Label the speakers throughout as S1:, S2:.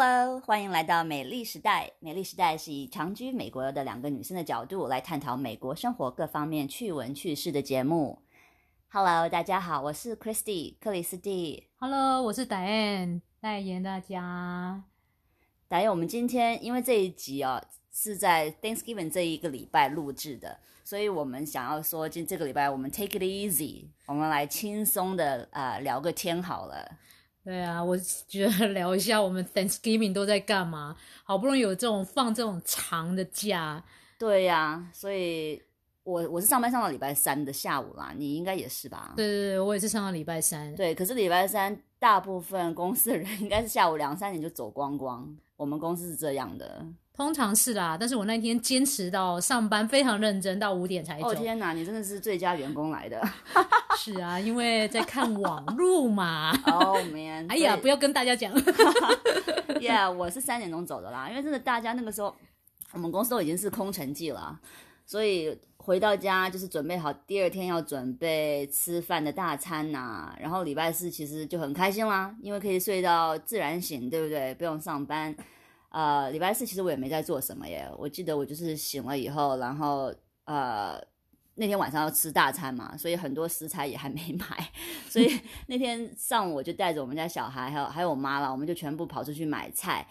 S1: Hello，欢迎来到美丽时代。美丽时代是以长居美国的两个女生的角度来探讨美国生活各方面趣闻趣事的节目。Hello，大家好，我是 Christy 克里斯蒂。
S2: Hello，我是 Diane，代言大家。
S1: 导演，我们今天因为这一集哦是在 Thanksgiving 这一个礼拜录制的，所以我们想要说，今这个礼拜我们 take it easy，我们来轻松的呃聊个天好了。
S2: 对啊，我觉得 聊一下我们 Thanksgiving 都在干嘛，好不容易有这种放这种长的假，
S1: 对呀、所以我我是上班上到礼拜三的下午啦，你应该也是吧？
S2: 对对对，我也是上到礼拜三。
S1: 对，可是礼拜三大部分公司的人 应该是下午两三点就走光光，我们公司是这样的。
S2: 通常是啦，但是我那天坚持到上班非常认真，到五点才走。
S1: 哦天哪，你真的是最佳员工来的。
S2: 是啊，因为在看网路嘛。
S1: 哦、man，
S2: 哎呀，不
S1: 要
S2: 要跟大家讲。
S1: Yeah，我是三点钟走的啦，因为真的大家那个时候我们公司都已经是空城计了啊，所以回到家就是准备好第二天要准备吃饭的大餐呐、然后礼拜四其实就很开心啦，因为可以睡到自然醒，对不对？不用上班。呃，礼拜四其实我也没在做什么耶，我记得我就是醒了以后，然后呃那天晚上要吃大餐嘛，所以很多食材也还没 买，所以 那天上午我就带着我们家小孩还有还有我妈了，我们就全部跑出去买菜。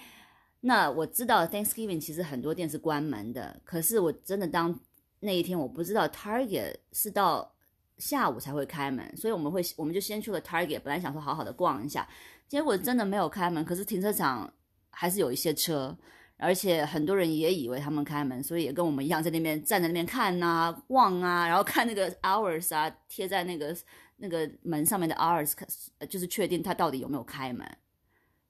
S1: 那我知道 Thanksgiving 其实很多店是关门的，可是我真的当那一天我不知道 Target 是到下午才会开门，所以我们会我们就先去了 Target，本来想说好好的逛一下，结果真的没有开门，可是停车场还是有一些车，而且很多人也以为他们开门，所以也跟我们一样在那边站在那边看啊、望啊，然后看那个 hours 啊贴在那个那个门上面的 hours，呃就是确定他到底有没有开门。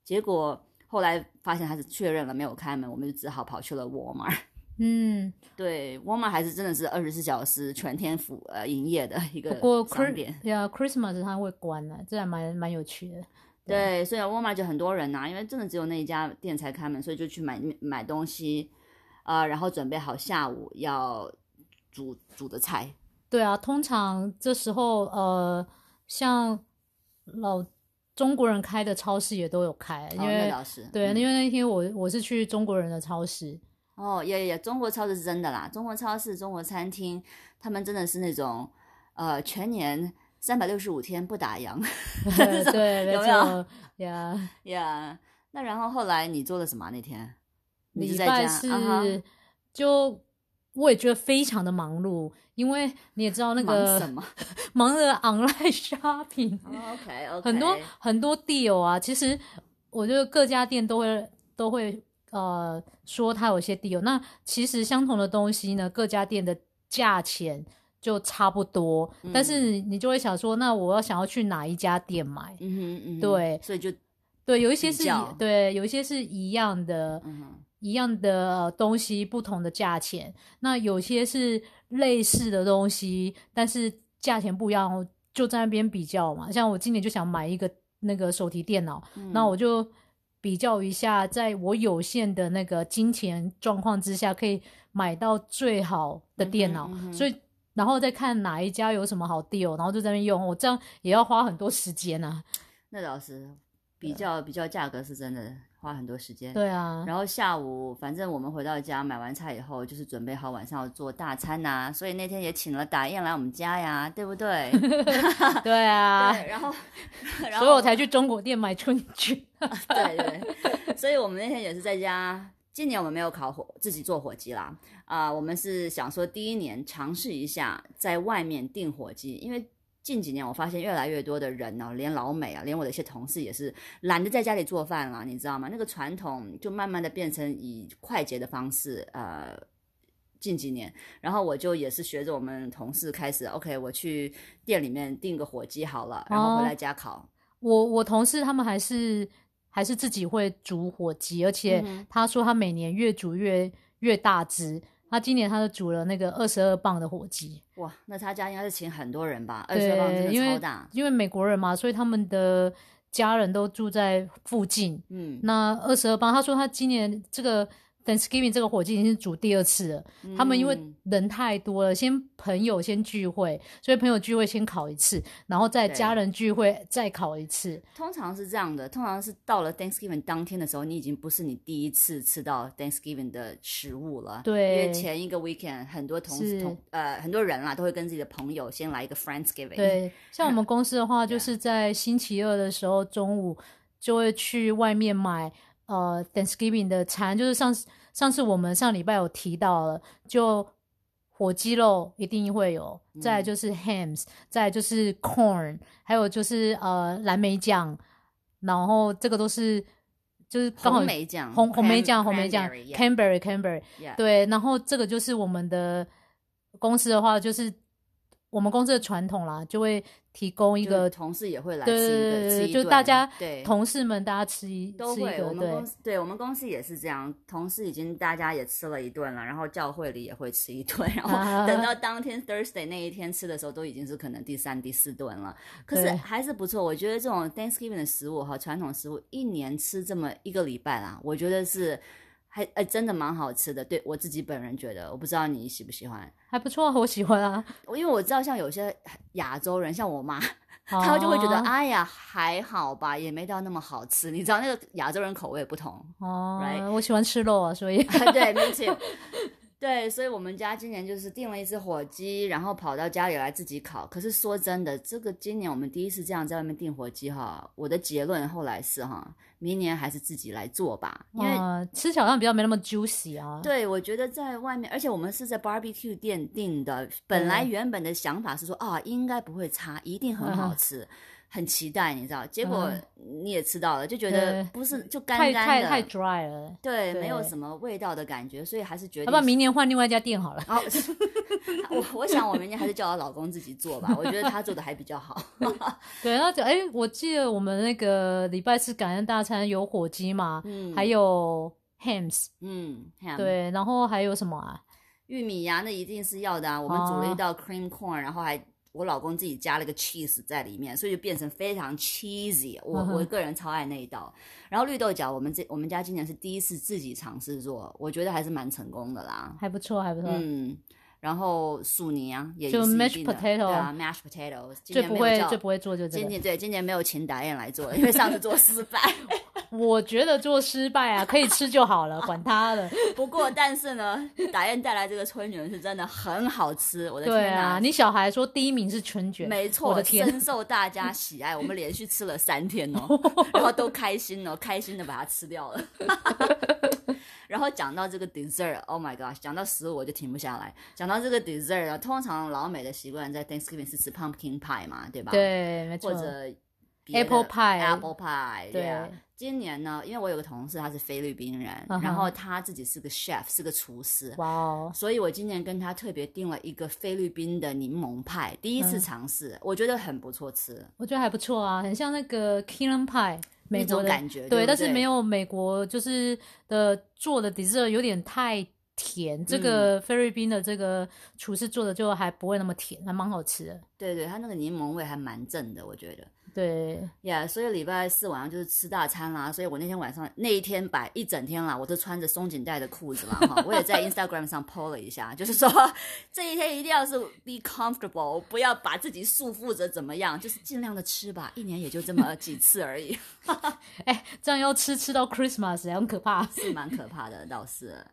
S1: 结果后来发现他是确认了没有开门，我们就只好跑去了 Walmart。
S2: 嗯，
S1: 对，Walmart 还是真的是二十四小时全天服呃营业的一个
S2: 不过
S1: 商店。
S2: 对啊，Christmas 它会关的，这还蛮蛮有趣的。
S1: 对，所以 Walmart 就很多人呐、因为真的只有那一家店才开门，所以就去买买东西，呃，然后准备好下午要煮煮的菜。
S2: 对啊，通常这时候呃，像老中国人开的超市也都有开，因为、
S1: 倒是
S2: 对，
S1: 嗯。
S2: 因为那天我我是去中国人的超市，
S1: 哦，也也，中国超市是真的啦，中国超市、中国餐厅，他们真的是那种呃全年三百六十五天不打烊
S2: 对
S1: 有没有
S2: 错呀。
S1: 呀。那然后后来你做了什么啊、那天？你
S2: 礼
S1: 是在家
S2: 拜是、就我也觉得非常的忙碌，因为你也知道那
S1: 忙
S2: 个
S1: 什么
S2: 忙着 online shopping，、
S1: ？OK OK，
S2: 很多很多 deal 啊，其实我觉得各家店都会都会呃说它有些 deal，那其实相同的东西呢，各家店的价钱就差不多，但是你就会想说，那我要想要去哪一家店买？
S1: 嗯哼嗯哼，
S2: 对
S1: 所以就
S2: 对，有一些是对，有一些是一样的，
S1: 嗯
S2: 一样的呃东西，不同的价钱。那有些是类似的东西，但是价钱不一样，就在那边比较嘛。像我今年就想买一个那个手提电脑，
S1: 嗯
S2: 那我就比较一下，在我有限的那个金钱状况之下，可以买到最好的电脑，
S1: 嗯哼嗯哼
S2: 所以。然后再看哪一家有什么好 deal，然后就在那边用。我这样也要花很多时间啊。
S1: 那倒是比较比较价格是真的花很多时间。
S2: 对啊，
S1: 然后下午，反正我们回到家买完菜以后，就是准备好晚上要做大餐呐、所以那天也请了打燕来我们家呀，对不对？
S2: 对啊，
S1: 对，然后，然后
S2: 所以我才去中国店买春卷。
S1: 对对，所以我们那天也是在家。今年我们没有烤火，自己做火鸡啦。啊、我们是想说第一年尝试一下在外面订火鸡，因为近几年我发现越来越多的人呢、连老美啊，连我的一些同事也是懒得在家里做饭了，你知道吗？那个传统就慢慢的变成以快捷的方式，呃，近几年，然后我就也是学着我们同事开始，OK，我去店里面订个火鸡好了，然后回来家烤。
S2: 我我同事他们还是还是自己会煮火鸡，而且
S1: 嗯
S2: 他说他每年越煮越越大只。他今年他就煮了那个二十二磅的火鸡，
S1: 哇，那他家应该是请很多人吧？二十二磅真的超大。
S2: 因为美国人嘛，所以他们的家人都住在附近。
S1: 嗯，
S2: 那二十二磅，他说他今年这个 Thanksgiving 这个火鸡已经是煮第二次了。他们因为
S1: 嗯
S2: 人太多了，先朋友先聚会，所以朋友聚会先烤一次，然后再家人聚会再烤一次。
S1: 通常是这样的，通常是到了 Thanksgiving 当天的时候，你已经不是你第一次吃到 Thanksgiving 的食物了。
S2: 对
S1: 因为前一个 weekend 很多同
S2: 事
S1: 同呃很多人啦，都会跟自己的朋友先来一个 Friendsgiving。，
S2: 对，像我们 公司的话，就是在星期二的时候中午就会去外面买呃 Thanksgiving 的餐，就是上次上次我们上礼拜有提到了，就火鸡肉一定会有，再来就是 hams，再来就是 corn，还有就是呃蓝莓酱，然后这个都是就是刚好
S1: 红莓酱
S2: 红红莓酱红莓酱
S1: cranberry，yeah。
S2: canberry canberry，对，然后这个就是我们的公司的话，就是我们公司的传统啦，就会提供一
S1: 就是
S2: 个
S1: 同事也会来吃一个，
S2: 对对对，
S1: 吃
S2: 就大家
S1: 对
S2: 同事们大家吃一
S1: 都会。我们公司对我们公司也是这样，同事已经大家也吃了一顿了，然后教会里也会吃一顿，然
S2: 啊
S1: 后等到当天 Thursday 那一天吃的时候，都已经是可能第三、第四顿了。可是
S2: 对
S1: 还是不错，我觉得这种 Thanksgiving 的食物和传统食物，一年吃这么一个礼拜啦，我觉得是还呃真的蛮好吃的。对我自己本人觉得，我不知道你喜不喜欢。
S2: 还不错，我喜欢啊。
S1: 我因为我知道像有些亚洲人，像我妈，他就会觉得，
S2: 哦
S1: 哎呀，还好吧，也没到那么好吃。你知道那个亚洲人口味不同，
S2: 哦
S1: right
S2: 我喜欢吃肉啊，所以
S1: 对，me too。对，所以我们家今年就是订了一只火鸡，然后跑到家里来自己烤。可是说真的，这个今年我们第一次这样在外面订火鸡哈，我的结论后来是哈，明年还是自己来做吧，因为
S2: 呃吃起来比较没那么 juicy 啊。
S1: 对，我觉得在外面，而且我们是在 barbecue 店订的，本来原本的想法是说啊，应该不会差，一定很好
S2: 嗯
S1: 吃，很期待，你知道？结果
S2: 嗯
S1: 你也吃到了，就觉得不是就干干的，
S2: 太太 dry 了。
S1: 对，
S2: 对
S1: 没有什么味道的感觉，所以还是决定
S2: 要不然明年换另外一家店好了。
S1: 我我想我明年还是叫我老公自己做吧，我觉得他做的还比较好。
S2: 对，然后就哎，我记得我们那个礼拜四感恩大餐有火鸡嘛，
S1: 嗯
S2: 还有 hams，
S1: 嗯
S2: 对，然后还有什么啊？
S1: 玉米呀，那一定是要的啊。我们煮了一道 cream corn，、然后还我老公自己加了个 cheese 在里面，所以就变成非常 cheesy 我。我个人超爱那一道。然后绿豆角，我们这我们家今年是第一次自己尝试做，我觉得还是蛮成功的啦。
S2: 还不错，还不错。
S1: 嗯，然后薯泥啊，也
S2: 就是 mashed potato
S1: 对啊，mashed potatoes。今
S2: 最不会最不会做就这个，
S1: 今年对今年没有请导演来做，因为上次做失败。
S2: 我觉得做失败啊，可以吃就好了，管他的。
S1: 不过，但是呢，打燕带来这个春卷是真的很好吃，我的天哪！
S2: 啊，你小孩说第一名是春卷，
S1: 没错，
S2: 我的天，
S1: 深受大家喜爱。我们连续吃了三天哦，然后都开心哦，开心的把它吃掉了。然后讲到这个 dessert，Oh my god，讲到食物我就停不下来。讲到这个 dessert 啊，通常老美的习惯在 Thanksgiving 是吃 pumpkin pie 嘛，对吧？，
S2: 对，没错
S1: 或。者
S2: Apple pie
S1: apple pie，
S2: 对
S1: 啊。今年呢，因为我有个同事他是菲律宾人，然后他自己是个 chef，是个厨师，
S2: 哇哦，
S1: 所以我今年跟他特别订了一个菲律宾的柠檬派，第一次
S2: 嗯
S1: 尝试，我觉得很不错吃。
S2: 我觉得还不错啊，很像那个 Kingdom Pie，美
S1: 那
S2: 国的
S1: 种感觉，
S2: 对，
S1: 不
S2: 但是没
S1: 有
S2: 有美国就是的做的 dessert 有点太甜，这
S1: 嗯
S2: 个菲律宾的这个厨师做的就还不会那么甜，还蛮好吃的。
S1: 对对，它那个柠檬味还蛮正的，我觉得。
S2: 对
S1: ，Yeah，所以礼拜四晚上就是吃大餐啦，所以我那天晚上那一天摆一整天啦，我都穿着松紧带的裤子啦哈，我也在 Instagram 上 PO 了一下，就是说这一天一定要是 be comfortable，不要把自己束缚着怎么样，就是尽量的吃吧，一年也就这么几次而已，
S2: 哎，这样要吃吃到 Christmas 很可怕。
S1: 是蛮可怕的倒是。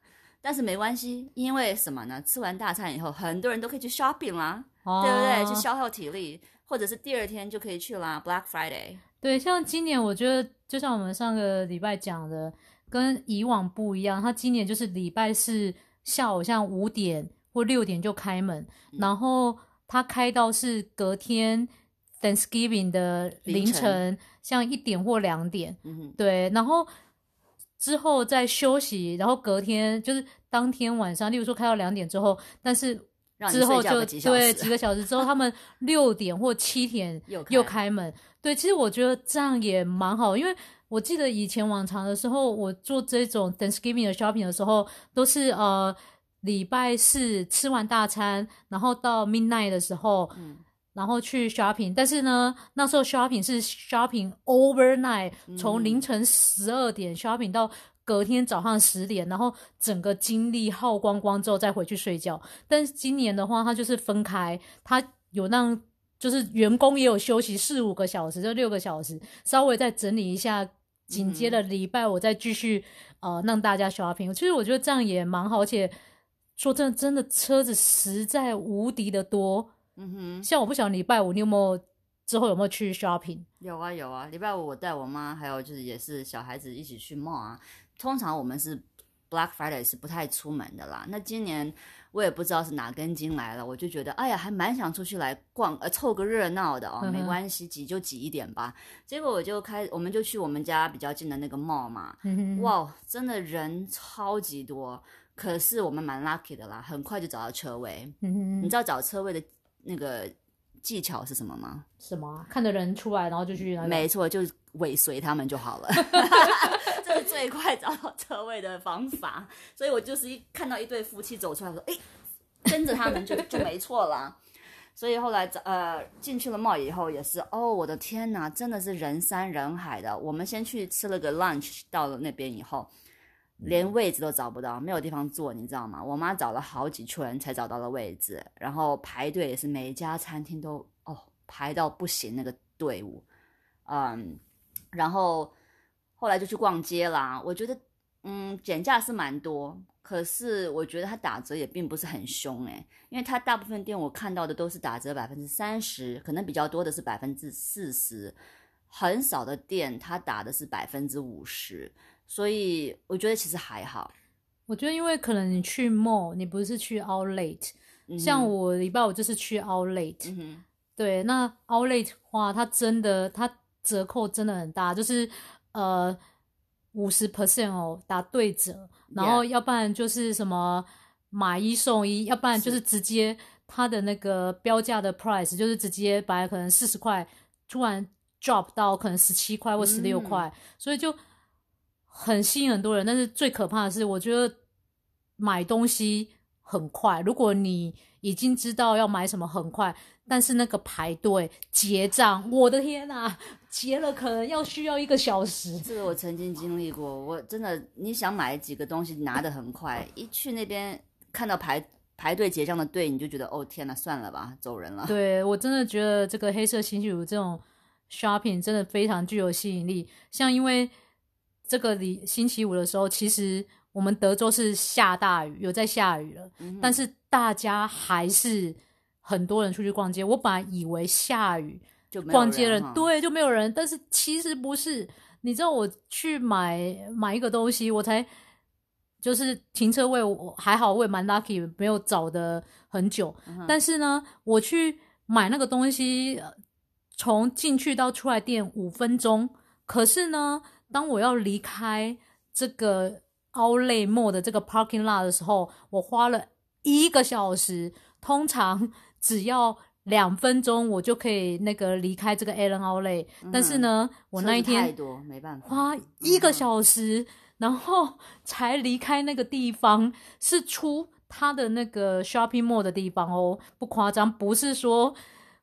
S1: 但是没关系，因为什么呢？吃完大餐以后，很多人都可以去 shopping 啦，
S2: 哦
S1: 对不对？去消耗体力，或者是第二天就可以去啦，Black Friday。
S2: 对，像今年我觉得，就像我们上个礼拜讲的，跟以往不一样。他今年就是礼拜四下午像五点或六点就开门，
S1: 嗯
S2: 然后他开到是隔天 Thanksgiving 的凌
S1: 凌
S2: 晨，
S1: 晨
S2: 像一点或两点。对，然后之后再休息，然后隔天就是当天晚上，例如说开到两点之后，但是
S1: 让你
S2: 之后就对几个小时之后，他们六点或七点
S1: 又
S2: 又
S1: 开
S2: 开门。对，其实我觉得这样也蛮好，因为我记得以前往常的时候，我做这种 Thanksgiving 的 shopping 的时候，都是呃礼拜四吃完大餐，然后到 midnight 的时候，
S1: 嗯
S2: 然后去 shopping，但是呢，那时候 shopping 是 shopping overnight，从
S1: 嗯
S2: 凌晨十二点 shopping 到隔天早上十点，然后整个精力耗光光之后再回去睡觉。但是今年的话，它就是分开，它有让就是员工也有休息四五个小时，就六个小时，稍微再整理一下，紧接着礼拜我再继续呃让大家 shopping。其实我觉得这样也蛮好，而且说真的，真的车子实在无敌的多。
S1: 嗯哼，
S2: 像我不晓得礼拜五你有没有之后有没有去 shopping？
S1: 有啊有啊，礼拜五我带我妈还有就是也是小孩子一起去 mall 啊。通常我们是 Black Friday 是不太出门的啦。那今年我也不知道是哪根筋来了，我就觉得哎呀，还蛮想出去来逛，呃，凑个热闹的哦。没关系，挤就挤一点吧。结果我就开，我们就去我们家比较近的那个 mall 嘛。哇，真的人超级多，可是我们蛮 lucky 的啦，很快就找到车位。你知道找车位的那个技巧是什么吗？
S2: 什么啊、看的人出来，然后就去那个
S1: 没错，就尾随他们就好了，这 是 最快找到车位的方法。所以我就是一看到一对夫妻走出来，说：“哎，跟着他们就就没错了。”所以后来找呃进去了 mall 以后也是，哦，我的天哪，真的是人山人海的。我们先去吃了个 lunch，到了那边以后，连位置都找不到，没有地方坐，你知道吗？我妈找了好几圈才找到了位置，然后排队也是每一家餐厅都哦排到不行那个队伍，嗯，然后后来就去逛街啦。我觉得嗯减价是蛮多，可是我觉得它打折也并不是很凶诶，因为它大部分店我看到的都是打折百分之三十，可能比较多的是百分之四十，很少的店它打的是百分之五十。所以我觉得其实还好。
S2: 我觉得，因为可能你去 mall，你不是去 outlet，、
S1: 嗯
S2: 像我礼拜五就是去 outlet，、对，那 outlet 话，它真的它折扣真的很大，就是呃五十 percent 哦，打对折，然后要不然就是什么买一送一，要不然就是直接它的那个标价的 price 就是直接把可能四十块，突然 drop 到可能十七块或十六
S1: 嗯。
S2: 块，所以就很吸引很多人。但是最可怕的是，我觉得买东西很快，如果你已经知道要买什么很快，但是那个排队结账，我的天呐，结了可能要需要一个小时。
S1: 这个我曾经经历过，我真的你想买几个东西拿得很快，一去那边看到排排队结账的队，你就觉得哦天呐，算了吧，走人了。
S2: 对我真的觉得这个黑色星期五这种 shopping 真的非常具有吸引力。像因为这个礼星期五的时候，其实我们德州是下大雨，有在下雨了，
S1: 嗯
S2: 但是大家还是很多人出去逛街。我本来以为下雨
S1: 就没
S2: 逛街
S1: 人哈，
S2: 人对就没有人，但是其实不是。你知道我去买买一个东西，我才就是停车位，我还好，我也蛮 lucky，没有找的很久。
S1: 嗯
S2: 但是呢，我去买那个东西，呃从进去到出来店五分钟，可是呢，当我要离开这个 Outlet Mall 的这个 parking lot 的时候，我花了一个小时。通常 只要两分钟，我就可以那个离开这个 Allen Outlet、但是呢，我那一天
S1: 多，没办法。
S2: 花一个
S1: 嗯
S2: 小时，然后 才离开那个地方，是出他的那个 shopping mall 的地方哦，不夸张，不是说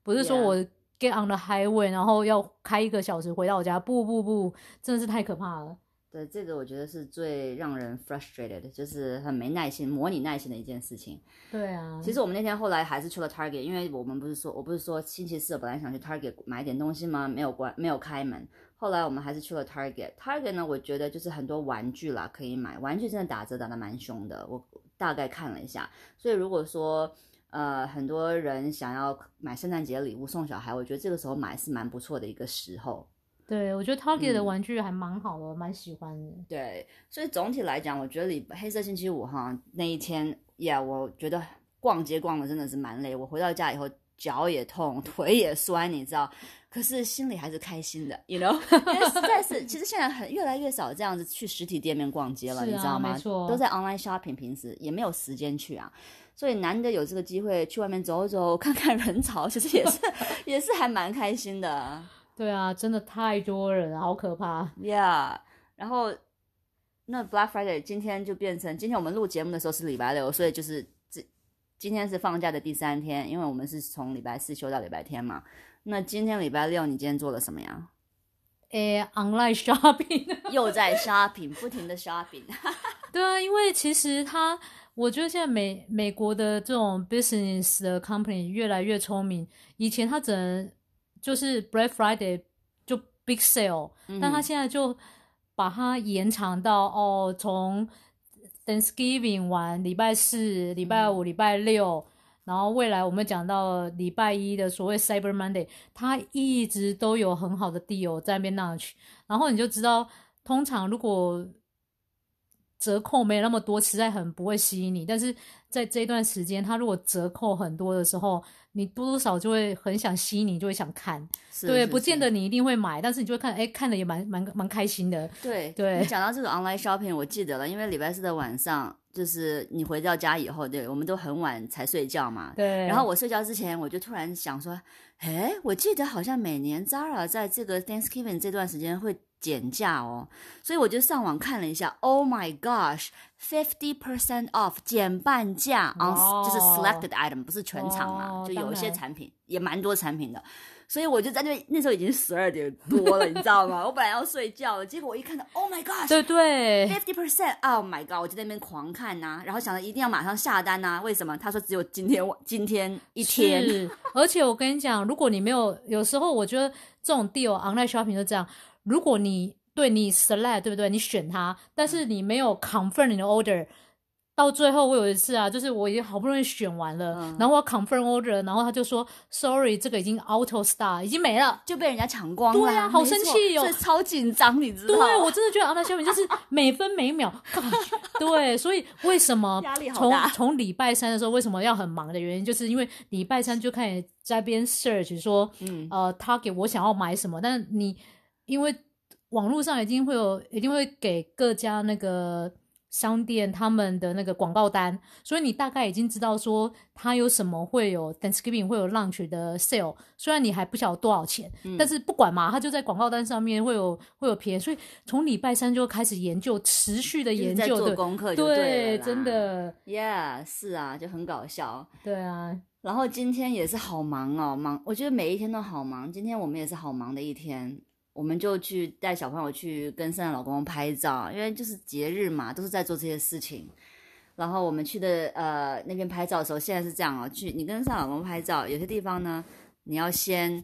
S2: 不是说我 get on the highway，然后要开一个小时回到我家，不不不，真的是太可怕了。
S1: 对，这个我觉得是最让人 frustrated，的就是很没耐心、模拟耐心的一件事情。
S2: 对啊，
S1: 其实我们那天后来还是去了 Target，因为我们不是说，我不是说星期四本来想去 Target 买点东西吗？没有关，没有开门。后来我们还是去了 Target。Target 呢，我觉得就是很多玩具啦可以买，玩具真的打折打的蛮凶的。我大概看了一下，所以如果说呃很多人想要买圣诞节礼物送小孩，我觉得这个时候买是蛮不错的一个时候。
S2: 对我觉得 Target 的
S1: 嗯
S2: 玩具还蛮好的，我蛮喜欢的。
S1: 对，所以总体来讲，我觉得礼黑色星期五哈那一天呀我觉得逛街逛的真的是蛮累。我回到家以后，脚也痛，腿也酸，你知道，可是心里还是开心的，you know，因为实在是，其实现在很越来越少这样子去实体店面逛街了，
S2: 啊
S1: 你知道吗？都在 online shopping，平时也没有时间去啊。所以难得有这个机会去外面走走，看看人潮，其实也是 也是还蛮开心的。
S2: 对啊，真的太多人了，好可怕。
S1: Yeah，然后那 Black Friday 今天就变成今天我们录节目的时候是礼拜六，所以就是这今天是放假的第三天，因为我们是从礼拜四休到礼拜天嘛。那今天礼拜六，你今天做了什么呀？
S2: 诶 online shopping，
S1: 又在 shopping，不停的 shopping。
S2: 对啊，因为其实他，我觉得现在美美国的这种 business 的 company 越来越聪明。以前他只能就是 Black Friday 就 big sale，、但他现在就把它延长到哦，从 Thanksgiving 完礼拜四、礼拜五、礼拜六。然后未来我们讲到礼拜一的所谓 Cyber Monday，他一直都有很好的 deal 在那边 launch，然后你就知道，通常如果折扣没有那么多，实在很不会吸引你。但是在这段时间，他如果折扣很多的时候，你多多少就会很想吸你，就会想看。对，
S1: 是是是
S2: 不见得你一定会买，但是你就会看，哎，看的也蛮蛮蛮开心的。
S1: 对
S2: 对
S1: 你讲到这个 online shopping，我记得了，因为礼拜四的晚上，就是你回到家以后，对我们都很晚才睡觉嘛。
S2: 对，
S1: 然后我睡觉之前，我就突然想说，哎，我记得好像每年 Zara 在这个 Thanksgiving 这段时间会减价哦，所以我就上网看了一下，Oh my gosh，fifty percent off 减半价 on
S2: 哇
S1: 就是 selected item，不是全场嘛，
S2: 哦
S1: 就有一些产品也蛮多产品的。所以我就在那边，那时候已经十二点多了，你知道吗？我本来要睡觉了，结果我一看到，Oh my gosh，
S2: 对对
S1: Fifty percent，Oh my god！我就在那边狂看呐、然后想着一定要马上下单呐、为什么？他说只有今天 今天一天，
S2: 是，而且我跟你讲，如果你没有，有时候我觉得这种 deal online shopping 就这样，如果你对你 select 对不对？你选它，但是你没有 confirm 你的 order。到最后，我有一次啊，就是我已经好不容易选完了，
S1: 嗯
S2: 然后我要 confirm order，然后他就说 sorry，这个已经 auto star 已经没了。
S1: 就被人家抢光了。
S2: 对啊好生气哦
S1: 所以超紧张，你知道吗？
S2: 对，我真的觉得 online shopping 就是 每分每秒对，所以为什么 从
S1: 大
S2: 从礼拜三的时候为什么要很忙的原因，就是因为礼拜三就开始在边 search 说，
S1: 嗯
S2: 呃，target 我想要买什么，但是你因为网络上已经会有，一定会给各家那个。商店他们的那个广告单，所以你大概已经知道说它有什么会有 Thanksgiving 会有 launch 的 sale，虽然你还不晓得多少钱，
S1: 嗯
S2: 但是不管嘛，它就在广告单上面会有会有便宜，所以从礼拜三就开始研究，持续的研究，
S1: 功课
S2: 对
S1: 对
S2: 真的
S1: ，，Yeah，是啊，就很搞笑。
S2: 对啊，
S1: 然后今天也是好忙哦，忙，我觉得每一天都好忙。今天我们也是好忙的一天，我们就去带小朋友去跟圣诞老公公拍照，因为就是节日嘛，都是在做这些事情。然后我们去的呃那边拍照的时候，现在是这样哦，去你跟圣诞老公公拍照，有些地方呢，你要先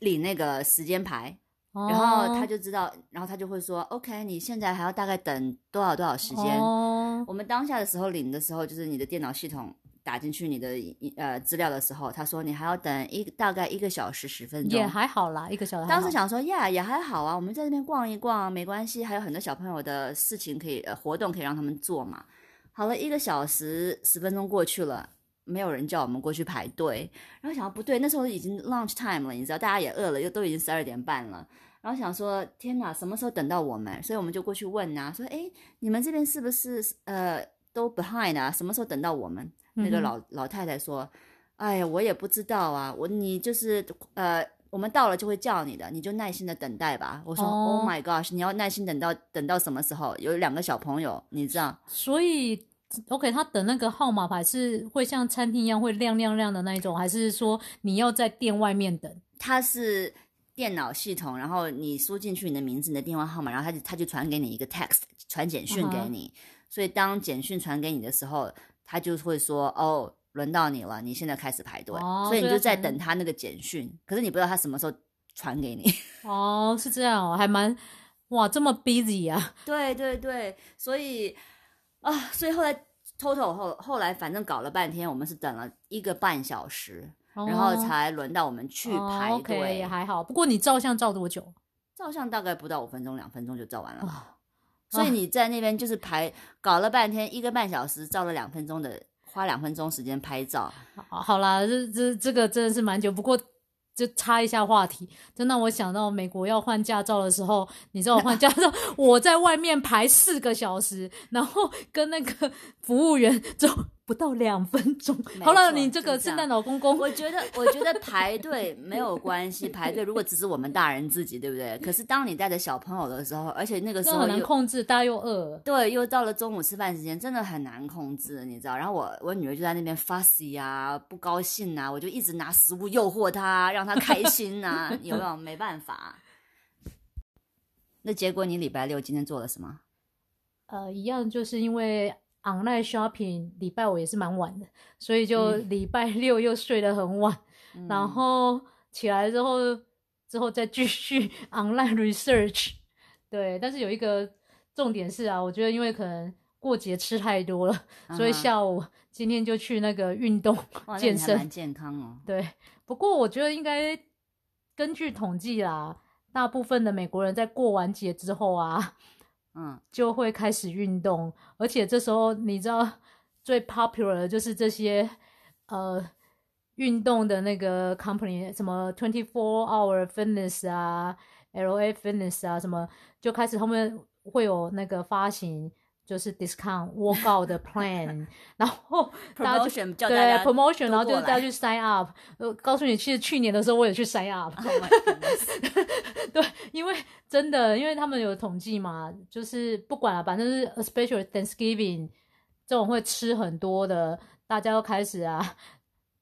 S1: 领那个时间牌，然后他
S2: 就
S1: 就知道，然后他就会说，OK，你现在还要大概等多少多少时间。
S2: 哦，
S1: 我们当下的时候领的时候，就是你的电脑系统打进去你的呃资料的时候，他说你还要等一大概一个小时十分钟
S2: 也。还好啦，一个小时。
S1: 当时想说呀，也还好啊，我们在这边逛一逛没关系，还有很多小朋友的事情可以呃活动可以让他们做嘛。好了，一个小时十分钟过去了，没有人叫我们过去排队，然后想到不对，那时候已经 lunch time 了，你知道大家也饿了，又都已经十二点半了。然后想说，天哪，什么时候等到我们？所以我们就过去问啊，说，哎，你们这边是不是呃都 behind 啊？什么时候等到我们？那个
S2: 嗯
S1: 老、老太太说，哎呀，我也不知道啊，我你就是呃，我们到了就会叫你的，你就耐心的等待吧。我说、
S2: 哦
S1: Oh my gosh，你要耐心等到等到什么时候？有两个小朋友，你知道，
S2: 所以 OK，他等那个号码牌是会像餐厅一样会亮亮亮的那一种，还是说你要在店外面等？
S1: 它是电脑系统，然后你输进去你的名字、你的电话号码，然后他就他就传给你一个 text，传简讯给你。所以当简讯传给你的时候，他就会说：“哦，轮到你了，你现在开始排队。
S2: 哦
S1: 所以你就在等他那个简讯，可是你不知道他什么时候传给你。
S2: 哦，是这样哦，还蛮哇，这么 busy 啊！
S1: 对对对，所以啊，所以后来 total 后后来反正搞了半天，我们是等了一个半小时，然后才轮到我们去
S2: 哦
S1: 排
S2: OK，
S1: 队。
S2: 也还好。不过你照相照多久？
S1: 照相大概不到五分钟、两分钟就照完了吧。
S2: 啊
S1: 所以你在那边就是排搞了半天，一个半小时照了两分钟的，花两分钟时间拍照。
S2: 好好啦，这这这个真的是蛮久。不过就插一下话题，真让我想到美国要换驾照的时候，你知道我换驾照，我在外面排四个小时，然后跟那个服务员就不到两分钟。好了，你这个圣诞老公公，
S1: 我觉得，我觉得排队没有关系，排队如果只是我们大人自己，对不对？可是当你带着小朋友的时候，而且那个时
S2: 候很难控制，大家又饿。
S1: 对，又到了中午吃饭时间，真的很难控制，你知道。然后我我女儿就在那边 fussy 啊，不高兴啊，我就一直拿食物诱惑她，让她开心啊，有没有？没办法。那结果你礼拜六今天做了什么？
S2: 呃，一样就是因为 online shopping 礼拜五也是蛮晚的，所以就
S1: 嗯
S2: 礼拜六又睡得很晚，然后起来之后之后再继续 online research。对，但是有一个重点是啊，我觉得因为可能过节吃太多了，所以下午今天就去那个运动健身。
S1: 健康哦。
S2: 对，不过我觉得应该根据统计啦，大部分的美国人在过完节之后啊，
S1: 嗯，
S2: 就会开始运动，而且这时候你知道 最 popular 的就是这些呃运动的那个 company，什么 Twenty Four Hour Fitness 啊、LA Fitness 啊，什么就开始他们会有那个发行。就是 discount workout 的 plan，然后大家就
S1: 叫
S2: 对 promotion，然后就是大家去 sign up。呃，告诉你，其实去年的时候我也去 sign
S1: up，Oh
S2: 对，因为真的，因为他们有统计嘛，就是不管了，反正是 especially Thanksgiving 这种会吃很多的，大家都开始啊，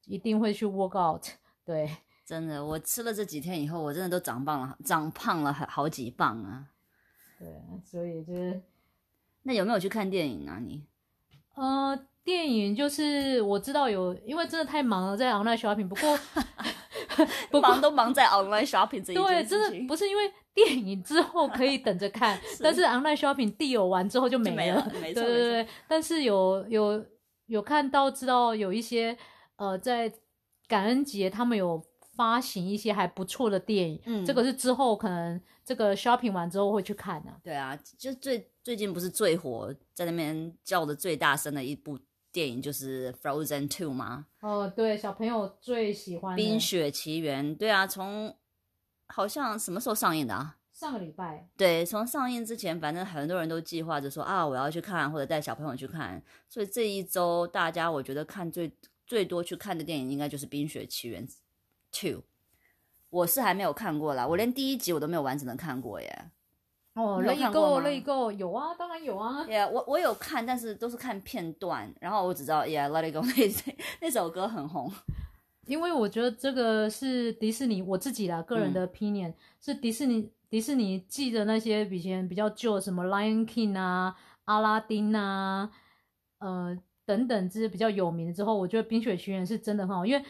S2: 一定会去 work out。对，
S1: 真的，我吃了这几天以后，我真的都长胖了，长胖了好好几磅啊。
S2: 对，所以就是
S1: 那有没有去看电影啊？你
S2: 呃，电影就是我知道有，因为真的太忙了，在 online shopping。不过 不
S1: 忙都忙在 online shopping 这一
S2: 对，
S1: 件
S2: 真的不是因为电影之后可以等着看，但是 online shopping deal 完之后就没
S1: 没了没错
S2: 对对对，但是有有有看到知道有一些呃，在感恩节他们有发行一些还不错的电影，
S1: 嗯
S2: 这个是之后可能这个 shopping 完之后会去看的、
S1: 对啊，就最最近不是最火，在那边叫的最大声的一部电影就是《Frozen Two》吗？
S2: 哦，对，小朋友最喜欢《
S1: 冰雪奇缘》对啊，从好像什么时候上映的啊？
S2: 上个礼拜，
S1: 对，从上映之前，反正很多人都计划着说啊，我要去看，或者带小朋友去看。所以这一周，大家我觉得看最最多去看的电影，应该就是《冰雪奇缘 Two》。我是还没有看过啦，我连第一集我都没有完整的看过耶。
S2: 哦
S1: 你有
S2: ，Let It Go》，《Let It Go 有啊，当然有啊。
S1: yeah, 我我有看，但是都是看片段，然后我只知道，Yeah, Let It Go 那那首歌很红。
S2: 因为我觉得这个是迪士尼我自己啦个人的 opinion、是迪士尼迪士尼记的那些以前比较旧的什么 Lion King 啊、阿拉丁啊，呃等等这些比较有名的之后，我觉得《冰雪奇缘》是真的很好，因为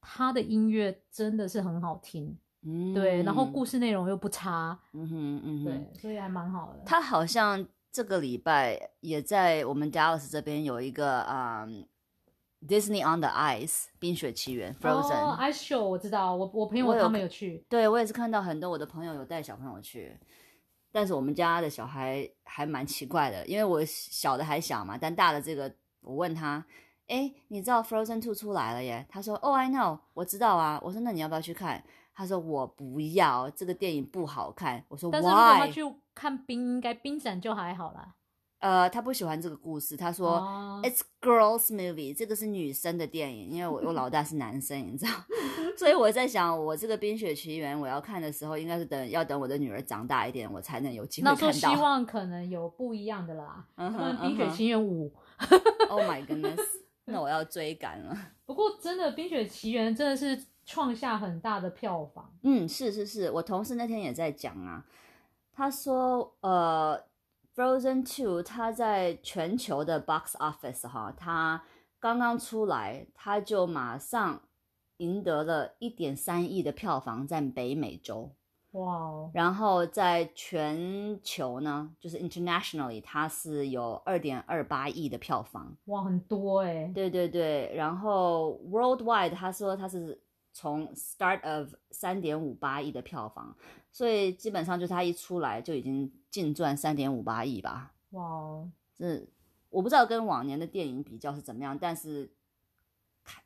S2: 它的音乐真的是很好听，
S1: 嗯，
S2: 对，然后故事内容又不差，
S1: 嗯哼嗯哼，
S2: 对，所以还蛮好的。
S1: 他好像这个礼拜也在我们 Dallas 这边有一个嗯、Disney on the Ice 冰雪奇缘 Frozen，、
S2: 哦，Ice Show 我知道，我我朋友他们有去，
S1: 对我也是看到很多我的朋友有带小朋友去，但是我们家的小孩还蛮奇怪的，因为我小的还小嘛，但大的这个我问他，哎，你知道 Frozen Two 出来了耶？他说，Oh I know，我知道啊。我说那你要不要去看？他说我不要，这个电影不好看。我说
S2: 但是如果他
S1: Why？
S2: 去看冰，应该冰展就还好啦。
S1: 呃，他不喜欢这个故事，他说。
S2: 哦
S1: It's girls movie，这个是女生的电影，因为我我老大是男生，你知道，所以我在想，我这个《冰雪奇缘》我要看的时候，应该是等要等我的女儿长大一点，我才能有机会
S2: 那时候希
S1: 到。
S2: 望可能有不一样的啦，冰雪奇缘五》
S1: Oh my goodness，那我要追赶了。
S2: 不过真的《冰雪奇缘》真的是创下很大的票房。
S1: 嗯，是是是，我同事那天也在讲啊，他说，呃，《Frozen Two》它在全球的 box office 哈，它刚刚出来，它就马上赢得了一点三亿的票房，在北美洲。
S2: 哇哦，
S1: 然后在全球呢，就是 internationally，它是有二点二八亿的票房。
S2: 哇，很多哎、
S1: 对对对，然后 worldwide，他说他是从 start of 三点五八亿的票房，所以基本上就是他一出来就已经净赚三点五八亿吧。
S2: 哇哦，
S1: 这我不知道跟往年的电影比较是怎么样，但是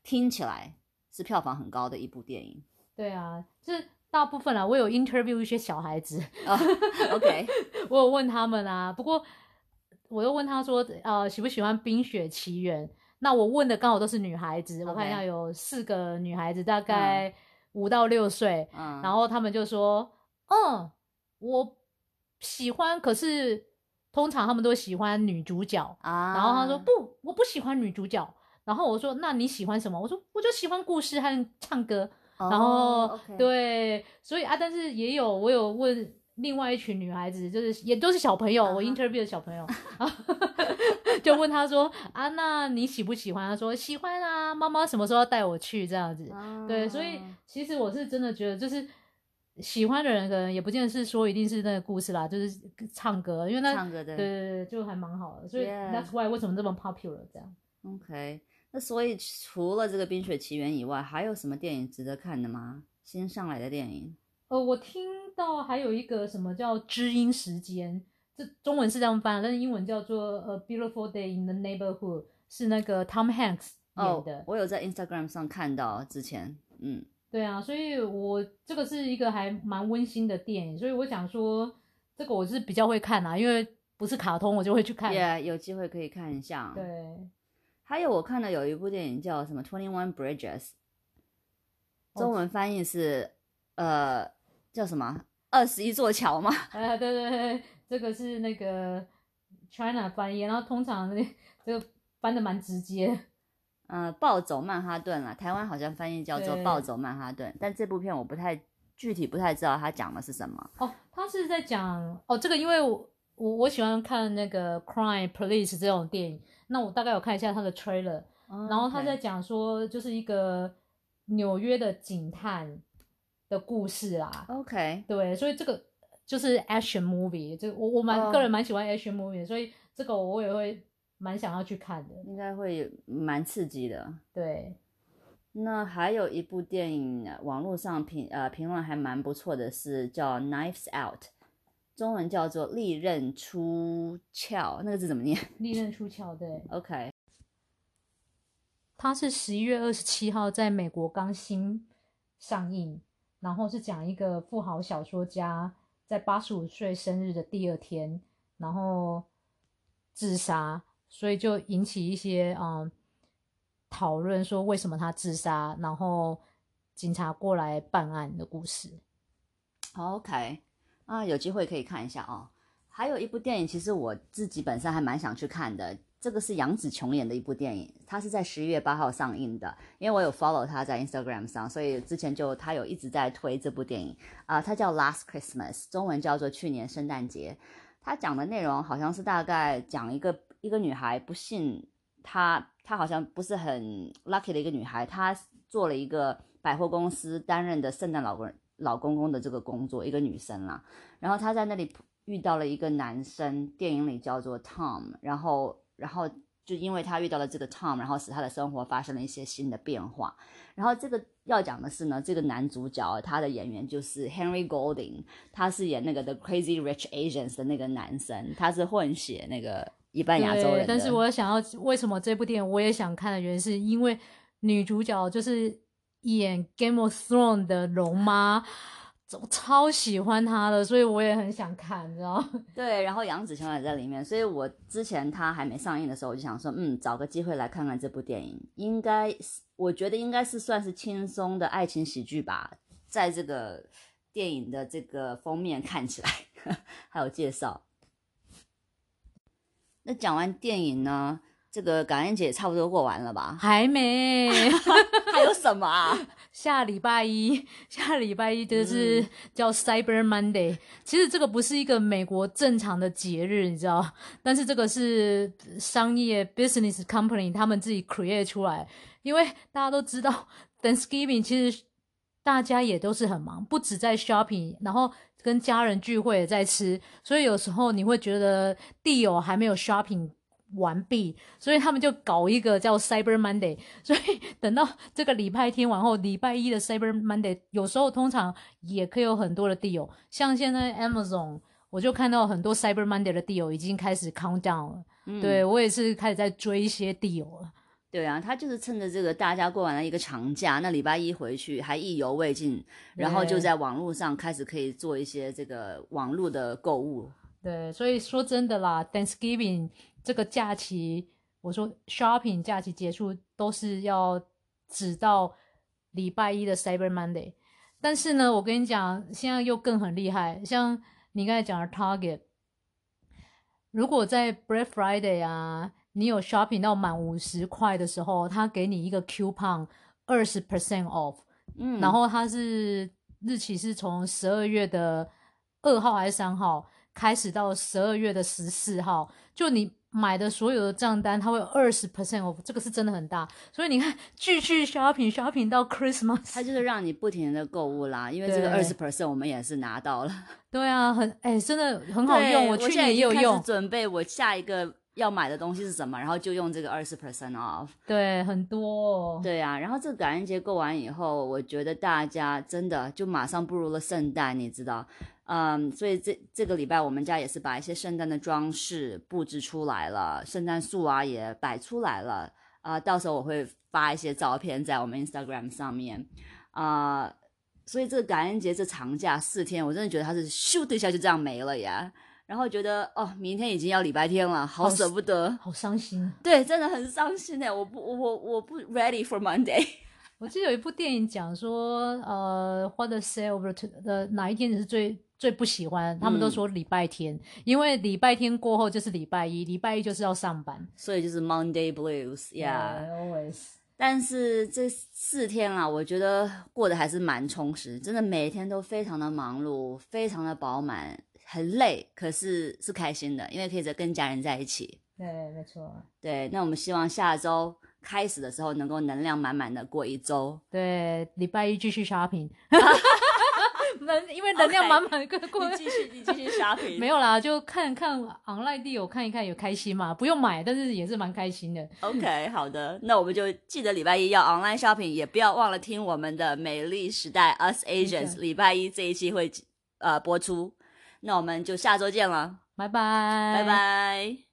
S1: 听起来是票房很高的一部电影。
S2: 对啊，这大部分啊，我有 interview 一些小孩子，
S1: 哦 OK，
S2: 我有问他们啊，不过我又问他说，呃，喜不喜欢《冰雪奇缘》？那我问的刚好都是女孩子，我看一下有四个女孩子，大概五到六岁，
S1: 嗯，
S2: 然后他们就说，嗯，我喜欢，可是通常他们都喜欢女主角。
S1: 啊，
S2: 然后他说不，我不喜欢女主角。然后我说那你喜欢什么？我说我就喜欢故事和唱歌。
S1: 哦，
S2: 然后、对，所以啊，但是也有我有问另外一群女孩子，就是也都是小朋友，我 interview 的小朋友，就问他说啊，那你喜不喜欢？他说喜欢啊，妈妈什么时候要带我去这样子？对，所以其实我是真的觉得，就是喜欢的人可能也不见得是说一定是那个故事啦，就是唱歌，因为那
S1: 唱歌的，
S2: 对对对，就还蛮好的。所以 that's why 为什么这么 popular 这样
S1: ？OK，那所以除了这个《冰雪奇缘》以外，还有什么电影值得看的吗？新上来的电影？
S2: 呃，我听到还有一个什么叫《知音时间》，这中文是这样翻，但是英文叫做《A Beautiful Day in the Neighborhood》，是那个 Tom Hanks 演的。
S1: 我有在 Instagram 上看到之前，嗯，
S2: 对啊，所以我这个是一个还蛮温馨的电影，所以我想说这个我是比较会看啊，因为不是卡通，我就会去看。
S1: Yeah，有机会可以看一下。
S2: 对，
S1: 还有我看了有一部电影叫什么《Twenty One Bridges》，中文翻译是。呃，叫什么？二十一座桥吗？
S2: 哎，对对对，这个是那个 China 翻译，然后通常这个翻的蛮直接。
S1: 呃，暴走曼哈顿啦，台湾好像翻译叫做暴走曼哈顿，但这部片我不太具体不太知道它讲的是什么。
S2: 哦，他是在讲哦，这个因为我我我喜欢看那个 Crime Police 这种电影，那我大概有看一下他的 trailer，然后他在讲说就是一个纽约的警探。的故事啦
S1: ，OK，
S2: 对，所以这个就是 action movie，这我我蛮个人蛮喜欢 action movie，所以这个我也会蛮想要去看的，
S1: 应该会蛮刺激的。
S2: 对，
S1: 那还有一部电影，网络上评呃评论还蛮不错的，是叫 Knives Out，中文叫做利刃出鞘，那个字怎么念？
S2: 利刃出鞘，对，
S1: OK，
S2: 它是十一月二十七号在美国刚新上映。然后是讲一个富豪小说家在八十五岁生日的第二天，然后自杀，所以就引起一些嗯讨论，说为什么他自杀，然后警察过来办案的故事。
S1: OK，啊，有机会可以看一下哦。还有一部电影，其实我自己本身还蛮想去看的。这个是杨紫琼演的一部电影，它是在十一月八号上映的。因为我有 follow 她在 Instagram 上，所以之前就她有一直在推这部电影啊。它叫 Last Christmas，中文叫做去年圣诞节。它讲的内容好像是大概讲一个一个女孩不幸，她她好像不是很 lucky 的一个女孩，她做了一个百货公司担任的圣诞老公老公公的这个工作，一个女生啦。然后她在那里遇到了一个男生，电影里叫做 Tom，然后。然后就因为他遇到了这个 Tom，然后使他的生活发生了一些新的变化。然后这个要讲的是呢，这个男主角他的演员就是 Henry Golding，他是演那个 The Crazy Rich Asians 的那个男生，他是混血那个一半亚洲人。
S2: 但是我想要为什么这部电影我也想看的原因，是因为女主角就是演 Game of Thrones 的龙妈。我超喜欢他的，所以我也很想看，你知道
S1: 对，然后杨紫琼也在里面，所以我之前他还没上映的时候，我就想说，嗯，找个机会来看看这部电影。应该是，我觉得应该是算是轻松的爱情喜剧吧，在这个电影的这个封面看起来，还有介绍。那讲完电影呢？这个感恩节差不多过完了吧？
S2: 还没，
S1: 还有什么啊？
S2: 下礼拜一，下礼拜一就是叫 Cyber Monday。其实这个不是一个美国正常的节日，你知道？但是这个是商业 business company 他们自己 create 出来。因为大家都知道，Thanksgiving 其实大家也都是很忙，不止在 shopping，然后跟家人聚会也在吃，所以有时候你会觉得地友还没有 shopping。完毕，所以他们就搞一个叫 Cyber Monday。所以等到这个礼拜天完后，礼拜一的 Cyber Monday，有时候通常也可以有很多的 deal。像现在 Amazon，我就看到很多 Cyber Monday 的 deal 已经开始 count down 了。对我也是开始在追一些 deal 了。
S1: 对啊，他就是趁着这个大家过完了一个长假，那礼拜一回去还意犹未尽，然后就在网络上开始可以做一些这个网络的购物。
S2: 对，所以说真的啦，Thanksgiving。这个假期，我说 shopping 假期结束都是要直到礼拜一的 Cyber Monday，但是呢，我跟你讲，现在又更很厉害，像你刚才讲的 Target，如果在 Black Friday 啊，你有 shopping 到满五十块的时候，他给你一个 coupon 二十 percent off，嗯，然后它是日期是从十二月的二号还是三号开始到十二月的十四号，就你买的所有的账单，它会有二十 percent off，这个是真的很大。所以你看，继续 shopping shopping 到 Christmas，
S1: 它就是让你不停的购物啦，因为这个二十 percent 我们也是拿到了，
S2: 对啊，很哎、真的很好用，
S1: 我
S2: 去年也有用，
S1: 准备我下一个要买的东西是什么，然后就用这个二十 percent off。
S2: 对，很多、哦。
S1: 对啊，然后这个感恩节过完以后，我觉得大家真的就马上步入了圣诞，你知道，嗯，所以这这个礼拜我们家也是把一些圣诞的装饰布置出来了，圣诞树啊也摆出来了，啊、到时候我会发一些照片在我们 Instagram 上面，啊、所以这个感恩节这长假四天，我真的觉得它是咻的一下就这样没了呀。然后觉得哦，明天已经要礼拜天了，好
S2: 好
S1: 舍不得。
S2: 好伤心。
S1: 对，真的很伤心哎，我不，我我我不 ready for Monday。
S2: 我记得有一部电影讲说，呃，What the over to 的哪一天你是最最不喜欢？他们都
S1: 嗯
S2: 说礼拜天，因为礼拜天过后就是礼拜一，礼拜一就是要上班。
S1: 所以就是 Monday Blues，yeah。
S2: always。
S1: 但是这四天啊，我觉得过得还是蛮充实，真的每天都非常的忙碌，非常的饱满，很累，可是是开心的，因为可以在跟家人在一起。
S2: 对，没错。
S1: 对，那我们希望下周开始的时候能够能量满满的过一周。
S2: 对，礼拜一继续 shopping，能因为能量满满的过
S1: 你继续，你继续 shopping。
S2: 没有啦，就看看 online deal 看一看，有开心嘛？不用买，但是也是蛮开心的。
S1: OK，好的，那我们就记得礼拜一要 online shopping，也不要忘了听我们的美丽时代 Us Asians，礼拜一这一期会呃播出。那我们就下周见了，
S2: 拜拜，
S1: 拜拜。